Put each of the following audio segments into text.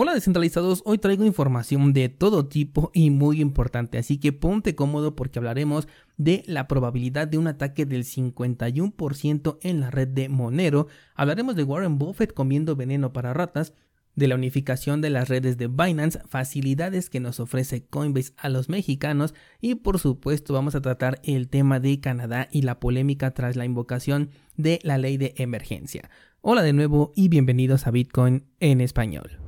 Hola descentralizados, hoy traigo información de todo tipo y muy importante, así que ponte cómodo porque hablaremos de la probabilidad de un ataque del 51% en la red de Monero, hablaremos de Warren Buffett comiendo veneno para ratas, de la unificación de las redes de Binance, facilidades que nos ofrece Coinbase a los mexicanos y por supuesto vamos a tratar el tema de Canadá y la polémica tras la invocación de la ley de emergencia. Hola de nuevo y bienvenidos a Bitcoin en español.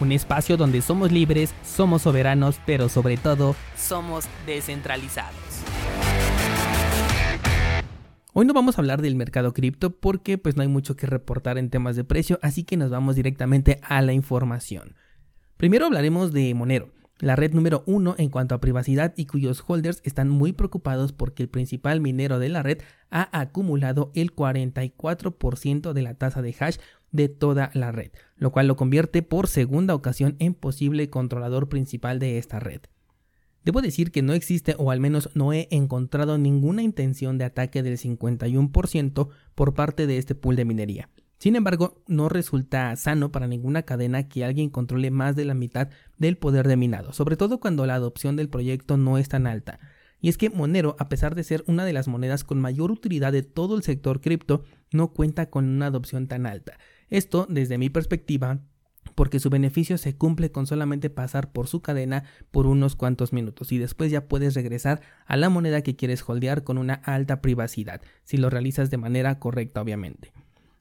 un espacio donde somos libres, somos soberanos, pero sobre todo somos descentralizados. Hoy no vamos a hablar del mercado cripto porque pues no hay mucho que reportar en temas de precio, así que nos vamos directamente a la información. Primero hablaremos de Monero, la red número uno en cuanto a privacidad y cuyos holders están muy preocupados porque el principal minero de la red ha acumulado el 44% de la tasa de hash de toda la red, lo cual lo convierte por segunda ocasión en posible controlador principal de esta red. Debo decir que no existe o al menos no he encontrado ninguna intención de ataque del 51% por parte de este pool de minería. Sin embargo, no resulta sano para ninguna cadena que alguien controle más de la mitad del poder de minado, sobre todo cuando la adopción del proyecto no es tan alta. Y es que Monero, a pesar de ser una de las monedas con mayor utilidad de todo el sector cripto, no cuenta con una adopción tan alta. Esto, desde mi perspectiva, porque su beneficio se cumple con solamente pasar por su cadena por unos cuantos minutos y después ya puedes regresar a la moneda que quieres holdear con una alta privacidad, si lo realizas de manera correcta obviamente.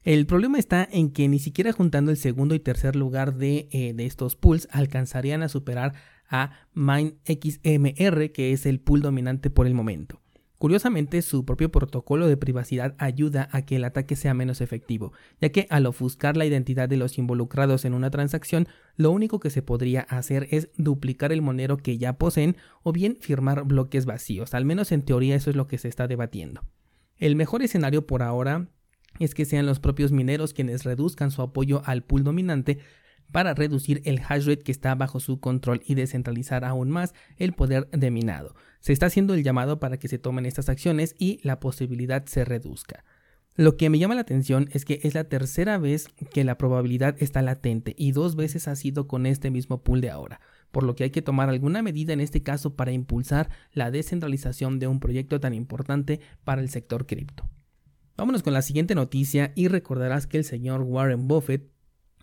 El problema está en que ni siquiera juntando el segundo y tercer lugar de, eh, de estos pools alcanzarían a superar a MineXMR, que es el pool dominante por el momento. Curiosamente, su propio protocolo de privacidad ayuda a que el ataque sea menos efectivo, ya que al ofuscar la identidad de los involucrados en una transacción, lo único que se podría hacer es duplicar el monero que ya poseen o bien firmar bloques vacíos, al menos en teoría eso es lo que se está debatiendo. El mejor escenario por ahora es que sean los propios mineros quienes reduzcan su apoyo al pool dominante para reducir el hash rate que está bajo su control y descentralizar aún más el poder de minado. Se está haciendo el llamado para que se tomen estas acciones y la posibilidad se reduzca. Lo que me llama la atención es que es la tercera vez que la probabilidad está latente y dos veces ha sido con este mismo pool de ahora, por lo que hay que tomar alguna medida en este caso para impulsar la descentralización de un proyecto tan importante para el sector cripto. Vámonos con la siguiente noticia y recordarás que el señor Warren Buffett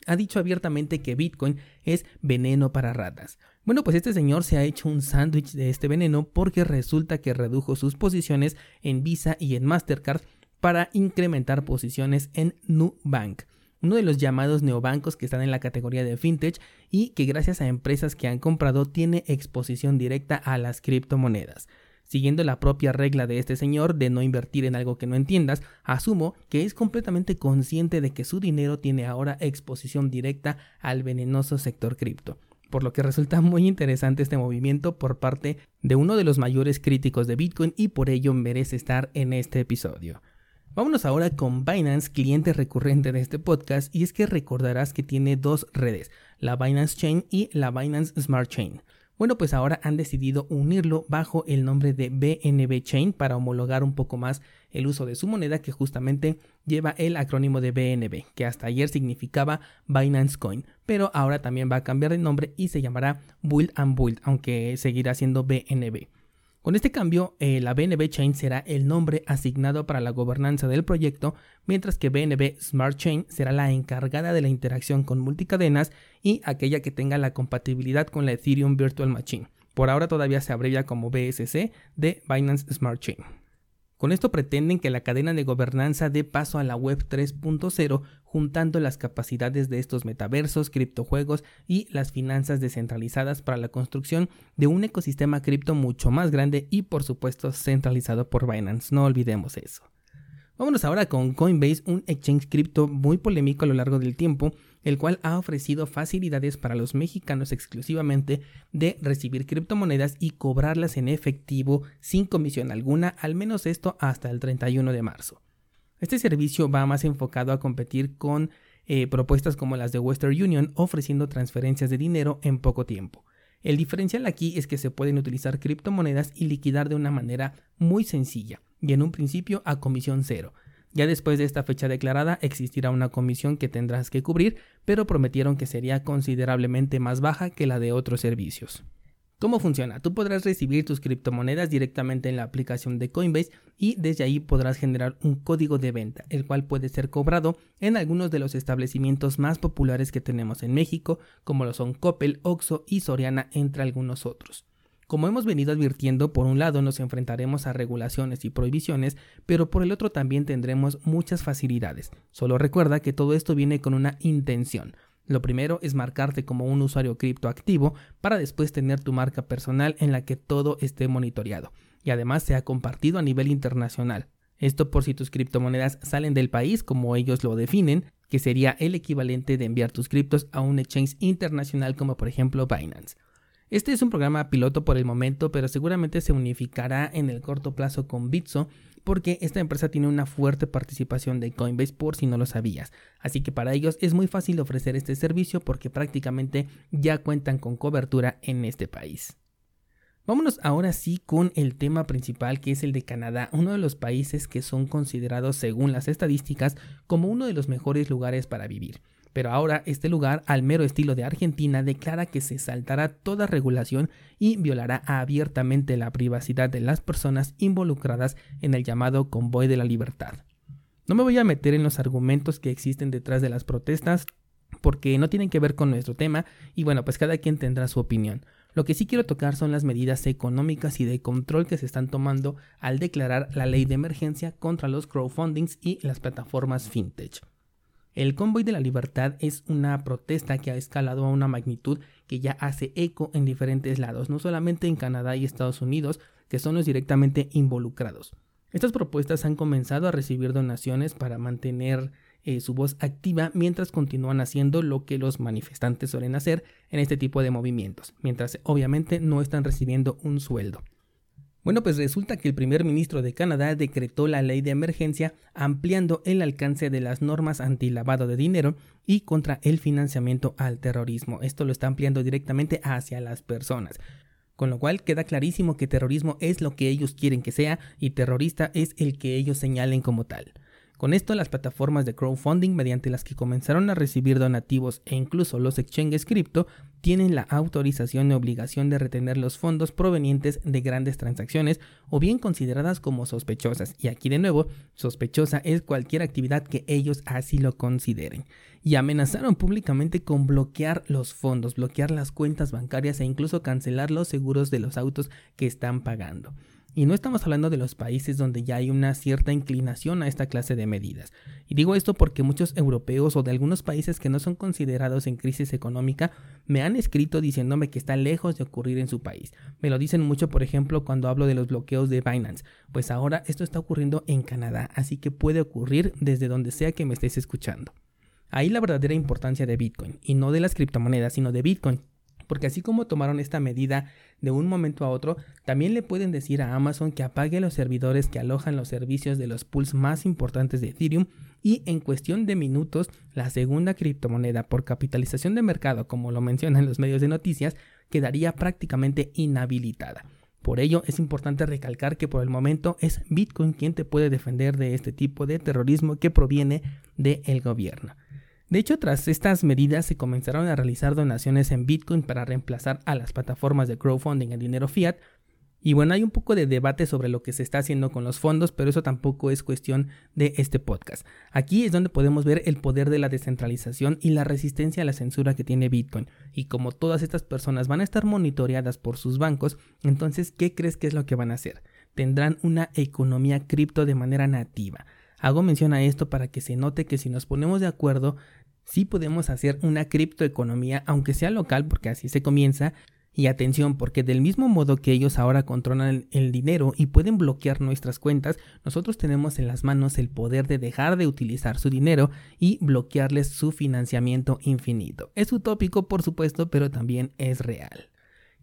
ha dicho abiertamente que Bitcoin es veneno para ratas. Bueno, pues este señor se ha hecho un sándwich de este veneno porque resulta que redujo sus posiciones en Visa y en Mastercard para incrementar posiciones en Nubank, uno de los llamados neobancos que están en la categoría de fintech y que gracias a empresas que han comprado tiene exposición directa a las criptomonedas. Siguiendo la propia regla de este señor de no invertir en algo que no entiendas, asumo que es completamente consciente de que su dinero tiene ahora exposición directa al venenoso sector cripto por lo que resulta muy interesante este movimiento por parte de uno de los mayores críticos de Bitcoin y por ello merece estar en este episodio. Vámonos ahora con Binance, cliente recurrente de este podcast, y es que recordarás que tiene dos redes, la Binance Chain y la Binance Smart Chain. Bueno, pues ahora han decidido unirlo bajo el nombre de BNB Chain para homologar un poco más el uso de su moneda que justamente lleva el acrónimo de BNB, que hasta ayer significaba Binance Coin, pero ahora también va a cambiar de nombre y se llamará Build and Build, aunque seguirá siendo BNB. Con este cambio, eh, la BNB Chain será el nombre asignado para la gobernanza del proyecto, mientras que BNB Smart Chain será la encargada de la interacción con multicadenas y aquella que tenga la compatibilidad con la Ethereum Virtual Machine. Por ahora todavía se abrevia como BSC de Binance Smart Chain. Con esto pretenden que la cadena de gobernanza dé paso a la Web 3.0 juntando las capacidades de estos metaversos, criptojuegos y las finanzas descentralizadas para la construcción de un ecosistema cripto mucho más grande y por supuesto centralizado por Binance, no olvidemos eso. Vámonos ahora con Coinbase, un exchange cripto muy polémico a lo largo del tiempo, el cual ha ofrecido facilidades para los mexicanos exclusivamente de recibir criptomonedas y cobrarlas en efectivo sin comisión alguna, al menos esto hasta el 31 de marzo. Este servicio va más enfocado a competir con eh, propuestas como las de Western Union ofreciendo transferencias de dinero en poco tiempo. El diferencial aquí es que se pueden utilizar criptomonedas y liquidar de una manera muy sencilla y en un principio a comisión cero. Ya después de esta fecha declarada existirá una comisión que tendrás que cubrir, pero prometieron que sería considerablemente más baja que la de otros servicios. ¿Cómo funciona? Tú podrás recibir tus criptomonedas directamente en la aplicación de Coinbase y desde ahí podrás generar un código de venta, el cual puede ser cobrado en algunos de los establecimientos más populares que tenemos en México, como lo son Coppel, Oxxo y Soriana, entre algunos otros. Como hemos venido advirtiendo, por un lado nos enfrentaremos a regulaciones y prohibiciones, pero por el otro también tendremos muchas facilidades. Solo recuerda que todo esto viene con una intención lo primero es marcarte como un usuario criptoactivo para después tener tu marca personal en la que todo esté monitoreado y además sea compartido a nivel internacional. Esto por si tus criptomonedas salen del país como ellos lo definen, que sería el equivalente de enviar tus criptos a un exchange internacional como por ejemplo Binance. Este es un programa piloto por el momento, pero seguramente se unificará en el corto plazo con Bitso porque esta empresa tiene una fuerte participación de Coinbase por si no lo sabías. Así que para ellos es muy fácil ofrecer este servicio porque prácticamente ya cuentan con cobertura en este país. Vámonos ahora sí con el tema principal que es el de Canadá, uno de los países que son considerados según las estadísticas como uno de los mejores lugares para vivir. Pero ahora este lugar, al mero estilo de Argentina, declara que se saltará toda regulación y violará abiertamente la privacidad de las personas involucradas en el llamado convoy de la libertad. No me voy a meter en los argumentos que existen detrás de las protestas porque no tienen que ver con nuestro tema y bueno, pues cada quien tendrá su opinión. Lo que sí quiero tocar son las medidas económicas y de control que se están tomando al declarar la ley de emergencia contra los crowdfundings y las plataformas fintech. El Convoy de la Libertad es una protesta que ha escalado a una magnitud que ya hace eco en diferentes lados, no solamente en Canadá y Estados Unidos, que son los directamente involucrados. Estas propuestas han comenzado a recibir donaciones para mantener eh, su voz activa mientras continúan haciendo lo que los manifestantes suelen hacer en este tipo de movimientos, mientras obviamente no están recibiendo un sueldo. Bueno, pues resulta que el primer ministro de Canadá decretó la ley de emergencia ampliando el alcance de las normas anti-lavado de dinero y contra el financiamiento al terrorismo. Esto lo está ampliando directamente hacia las personas. Con lo cual queda clarísimo que terrorismo es lo que ellos quieren que sea y terrorista es el que ellos señalen como tal. Con esto, las plataformas de crowdfunding mediante las que comenzaron a recibir donativos e incluso los exchanges cripto tienen la autorización y obligación de retener los fondos provenientes de grandes transacciones o bien consideradas como sospechosas. Y aquí de nuevo, sospechosa es cualquier actividad que ellos así lo consideren. Y amenazaron públicamente con bloquear los fondos, bloquear las cuentas bancarias e incluso cancelar los seguros de los autos que están pagando. Y no estamos hablando de los países donde ya hay una cierta inclinación a esta clase de medidas. Y digo esto porque muchos europeos o de algunos países que no son considerados en crisis económica me han escrito diciéndome que está lejos de ocurrir en su país. Me lo dicen mucho, por ejemplo, cuando hablo de los bloqueos de Binance. Pues ahora esto está ocurriendo en Canadá, así que puede ocurrir desde donde sea que me estés escuchando. Ahí la verdadera importancia de Bitcoin, y no de las criptomonedas, sino de Bitcoin, porque así como tomaron esta medida de un momento a otro, también le pueden decir a Amazon que apague los servidores que alojan los servicios de los pools más importantes de Ethereum y en cuestión de minutos la segunda criptomoneda por capitalización de mercado, como lo mencionan los medios de noticias, quedaría prácticamente inhabilitada. Por ello es importante recalcar que por el momento es Bitcoin quien te puede defender de este tipo de terrorismo que proviene del gobierno. De hecho, tras estas medidas se comenzaron a realizar donaciones en Bitcoin para reemplazar a las plataformas de crowdfunding en dinero fiat. Y bueno, hay un poco de debate sobre lo que se está haciendo con los fondos, pero eso tampoco es cuestión de este podcast. Aquí es donde podemos ver el poder de la descentralización y la resistencia a la censura que tiene Bitcoin. Y como todas estas personas van a estar monitoreadas por sus bancos, entonces, ¿qué crees que es lo que van a hacer? Tendrán una economía cripto de manera nativa. Hago mención a esto para que se note que si nos ponemos de acuerdo, sí podemos hacer una criptoeconomía, aunque sea local, porque así se comienza, Y atención, porque del mismo modo que ellos ahora controlan el dinero y pueden bloquear nuestras cuentas, nosotros tenemos en las manos el poder de dejar de utilizar su dinero y bloquearles su financiamiento infinito. Es utópico, por supuesto, pero también es real.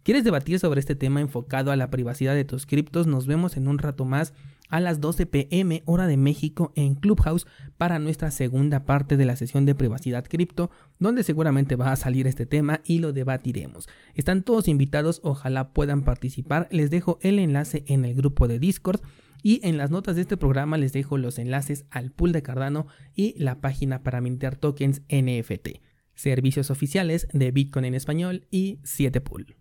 ¿Quieres debatir sobre este tema enfocado a la privacidad de tus criptos? Nos vemos en un rato más a las 12 pm hora de México en Clubhouse para nuestra segunda parte de la sesión de privacidad cripto, donde seguramente va a salir este tema y lo debatiremos. Están todos invitados, ojalá puedan participar. Les dejo el enlace en el grupo de Discord. Y en las notas de este programa les dejo los enlaces al pool de Cardano y la página para mintear tokens NFT, servicios oficiales de Bitcoin en español y 7pool.